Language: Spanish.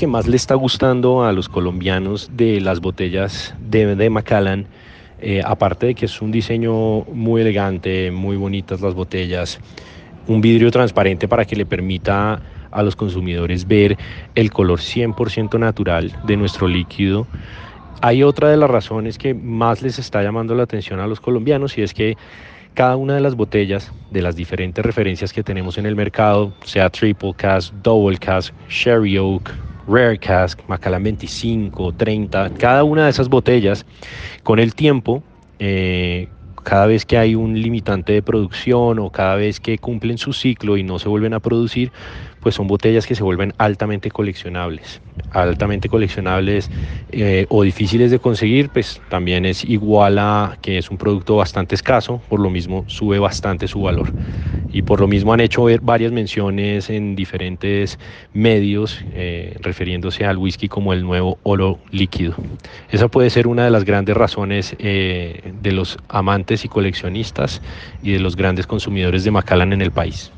que más le está gustando a los colombianos de las botellas de, de Macallan, eh, aparte de que es un diseño muy elegante, muy bonitas las botellas, un vidrio transparente para que le permita a los consumidores ver el color 100% natural de nuestro líquido. Hay otra de las razones que más les está llamando la atención a los colombianos y es que cada una de las botellas de las diferentes referencias que tenemos en el mercado, sea Triple Cask, Double Cask, Sherry Oak, Rare Cask, Macallan 25, 30, cada una de esas botellas con el tiempo eh, cada vez que hay un limitante de producción o cada vez que cumplen su ciclo y no se vuelven a producir, pues son botellas que se vuelven altamente coleccionables. Altamente coleccionables eh, o difíciles de conseguir, pues también es igual a que es un producto bastante escaso, por lo mismo sube bastante su valor. Y por lo mismo han hecho varias menciones en diferentes medios eh, refiriéndose al whisky como el nuevo oro líquido. Esa puede ser una de las grandes razones eh, de los amantes y coleccionistas y de los grandes consumidores de Macallan en el país.